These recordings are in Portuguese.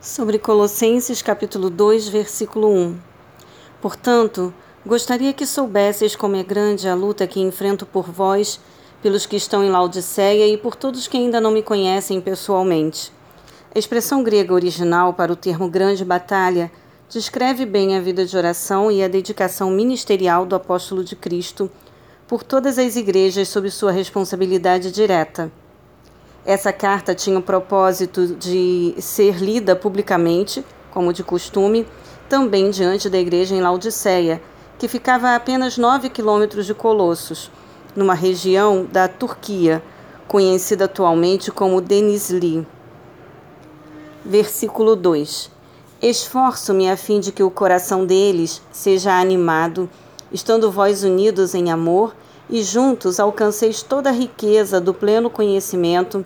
Sobre Colossenses capítulo 2, versículo 1. Portanto, gostaria que soubesseis como é grande a luta que enfrento por vós, pelos que estão em Laodiceia e por todos que ainda não me conhecem pessoalmente. A expressão grega original para o termo grande batalha descreve bem a vida de oração e a dedicação ministerial do apóstolo de Cristo por todas as igrejas sob sua responsabilidade direta. Essa carta tinha o propósito de ser lida publicamente, como de costume, também diante da igreja em Laodiceia, que ficava a apenas 9 quilômetros de Colossos, numa região da Turquia, conhecida atualmente como Denizli. Versículo 2: Esforço-me a fim de que o coração deles seja animado, estando vós unidos em amor, e juntos alcanceis toda a riqueza do pleno conhecimento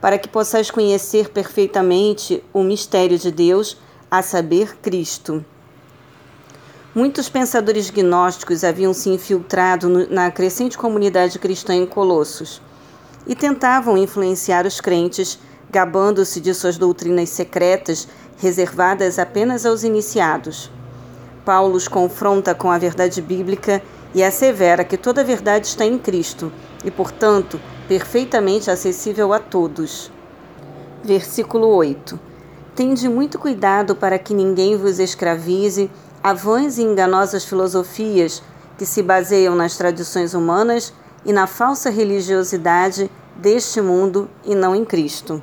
para que possais conhecer perfeitamente o mistério de Deus, a saber, Cristo. Muitos pensadores gnósticos haviam se infiltrado na crescente comunidade cristã em Colossos e tentavam influenciar os crentes, gabando-se de suas doutrinas secretas reservadas apenas aos iniciados. Paulo os confronta com a verdade bíblica e assevera que toda a verdade está em Cristo e, portanto, perfeitamente acessível a todos. Versículo 8: Tende muito cuidado para que ninguém vos escravize a vãs e enganosas filosofias que se baseiam nas tradições humanas e na falsa religiosidade deste mundo e não em Cristo.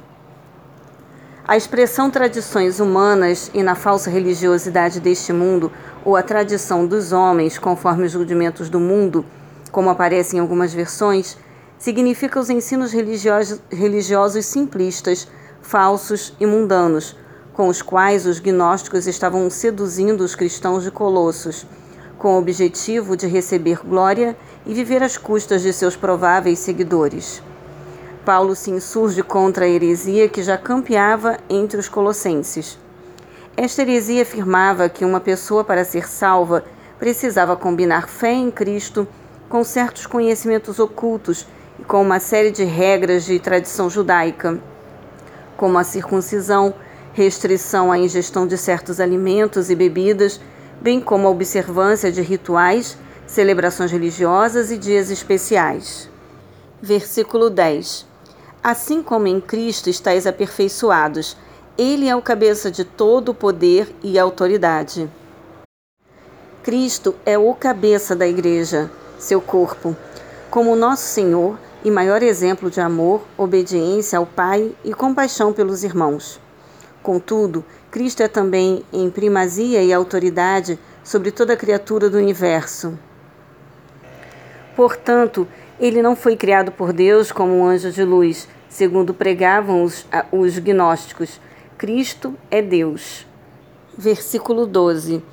A expressão tradições humanas e na falsa religiosidade deste mundo, ou a tradição dos homens conforme os rudimentos do mundo, como aparece em algumas versões, significa os ensinos religiosos, simplistas, falsos e mundanos, com os quais os gnósticos estavam seduzindo os cristãos de Colossos, com o objetivo de receber glória e viver às custas de seus prováveis seguidores. Paulo se insurge contra a heresia que já campeava entre os colossenses. Esta heresia afirmava que uma pessoa, para ser salva, precisava combinar fé em Cristo com certos conhecimentos ocultos e com uma série de regras de tradição judaica, como a circuncisão, restrição à ingestão de certos alimentos e bebidas, bem como a observância de rituais, celebrações religiosas e dias especiais. Versículo 10. Assim como em Cristo estáis aperfeiçoados, ele é o cabeça de todo o poder e autoridade. Cristo é o cabeça da igreja, seu corpo. Como nosso Senhor, e maior exemplo de amor, obediência ao Pai e compaixão pelos irmãos. Contudo, Cristo é também em primazia e autoridade sobre toda criatura do universo. Portanto, ele não foi criado por Deus como um anjo de luz, segundo pregavam os, os gnósticos. Cristo é Deus. Versículo 12.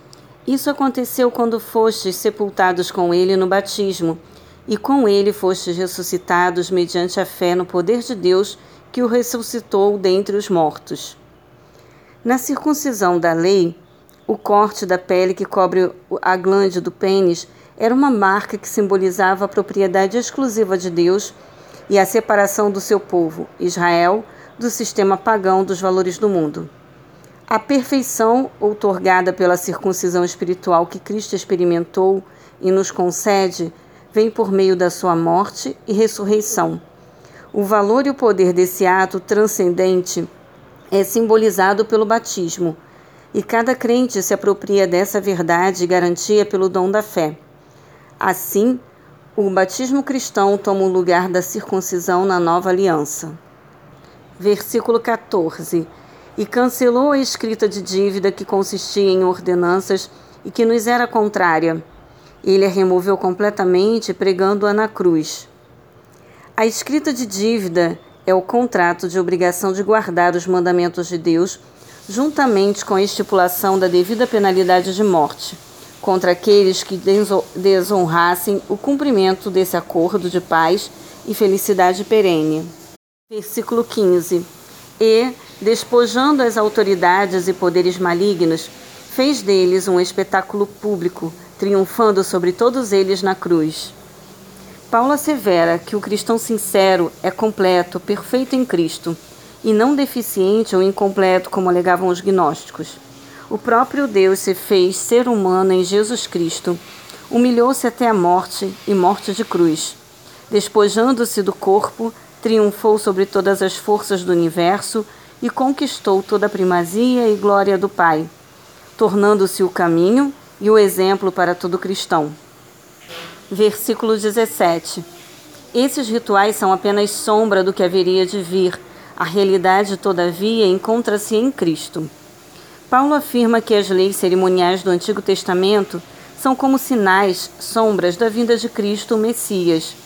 Isso aconteceu quando fostes sepultados com ele no batismo e com ele fostes ressuscitados mediante a fé no poder de Deus que o ressuscitou dentre os mortos. Na circuncisão da lei, o corte da pele que cobre a glande do pênis era uma marca que simbolizava a propriedade exclusiva de Deus e a separação do seu povo, Israel, do sistema pagão dos valores do mundo. A perfeição outorgada pela circuncisão espiritual que Cristo experimentou e nos concede vem por meio da sua morte e ressurreição. O valor e o poder desse ato transcendente é simbolizado pelo batismo, e cada crente se apropria dessa verdade e garantia pelo dom da fé. Assim, o batismo cristão toma o lugar da circuncisão na nova aliança. Versículo 14. E cancelou a escrita de dívida que consistia em ordenanças e que nos era contrária ele a removeu completamente, pregando-a na cruz. A escrita de dívida é o contrato de obrigação de guardar os mandamentos de Deus, juntamente com a estipulação da devida penalidade de morte, contra aqueles que desonrassem o cumprimento desse acordo de paz e felicidade perene. Versículo 15. E, despojando as autoridades e poderes malignos, fez deles um espetáculo público triunfando sobre todos eles na cruz. Paulo assevera que o cristão sincero é completo, perfeito em Cristo, e não deficiente ou incompleto, como alegavam os gnósticos. O próprio Deus se fez ser humano em Jesus Cristo, humilhou-se até a morte e morte de cruz. Despojando-se do corpo, triunfou sobre todas as forças do universo e conquistou toda a primazia e glória do Pai, tornando-se o caminho e o exemplo para todo cristão. Versículo 17. Esses rituais são apenas sombra do que haveria de vir. A realidade, todavia, encontra-se em Cristo. Paulo afirma que as leis cerimoniais do Antigo Testamento são como sinais, sombras da vinda de Cristo, o Messias,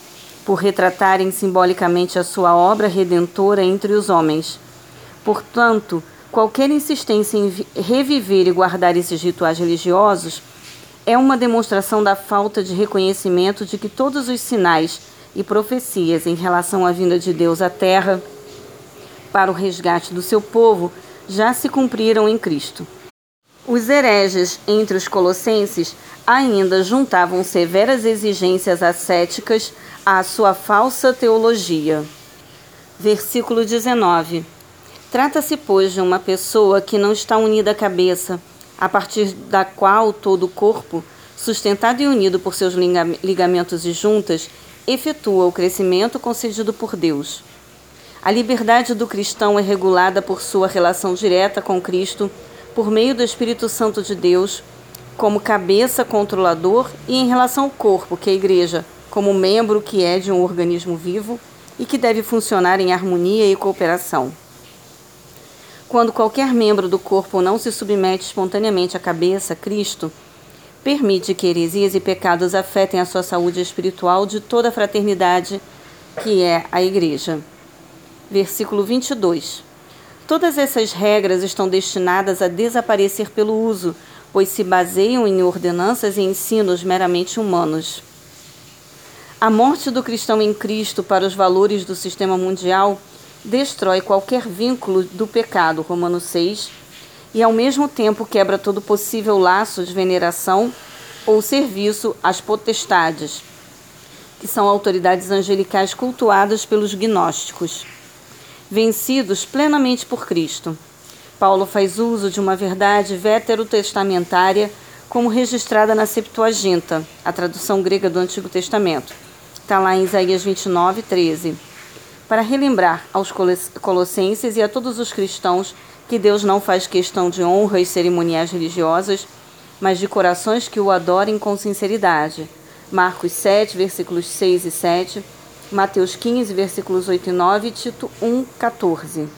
por retratarem simbolicamente a sua obra redentora entre os homens. Portanto, qualquer insistência em reviver e guardar esses rituais religiosos é uma demonstração da falta de reconhecimento de que todos os sinais e profecias em relação à vinda de Deus à Terra para o resgate do seu povo já se cumpriram em Cristo. Os hereges entre os colossenses ainda juntavam severas exigências ascéticas à sua falsa teologia. Versículo 19. Trata-se, pois, de uma pessoa que não está unida à cabeça, a partir da qual todo o corpo, sustentado e unido por seus ligamentos e juntas, efetua o crescimento concedido por Deus. A liberdade do cristão é regulada por sua relação direta com Cristo, por meio do Espírito Santo de Deus, como cabeça controlador, e em relação ao corpo, que é a igreja, como membro que é de um organismo vivo e que deve funcionar em harmonia e cooperação. Quando qualquer membro do corpo não se submete espontaneamente à cabeça, Cristo, permite que heresias e pecados afetem a sua saúde espiritual de toda a fraternidade que é a igreja versículo 22. Todas essas regras estão destinadas a desaparecer pelo uso, pois se baseiam em ordenanças e ensinos meramente humanos. A morte do cristão em Cristo para os valores do sistema mundial destrói qualquer vínculo do pecado, Romanos 6, e ao mesmo tempo quebra todo possível laço de veneração ou serviço às potestades, que são autoridades angelicais cultuadas pelos gnósticos vencidos plenamente por Cristo. Paulo faz uso de uma verdade veterotestamentária como registrada na Septuaginta, a tradução grega do Antigo Testamento. Está lá em Isaías 29, 13. Para relembrar aos colossenses e a todos os cristãos que Deus não faz questão de honra e cerimoniais religiosas, mas de corações que o adorem com sinceridade. Marcos 7, versículos 6 e 7 Mateus 15, versículos 8 e 9, Tito 1, 14.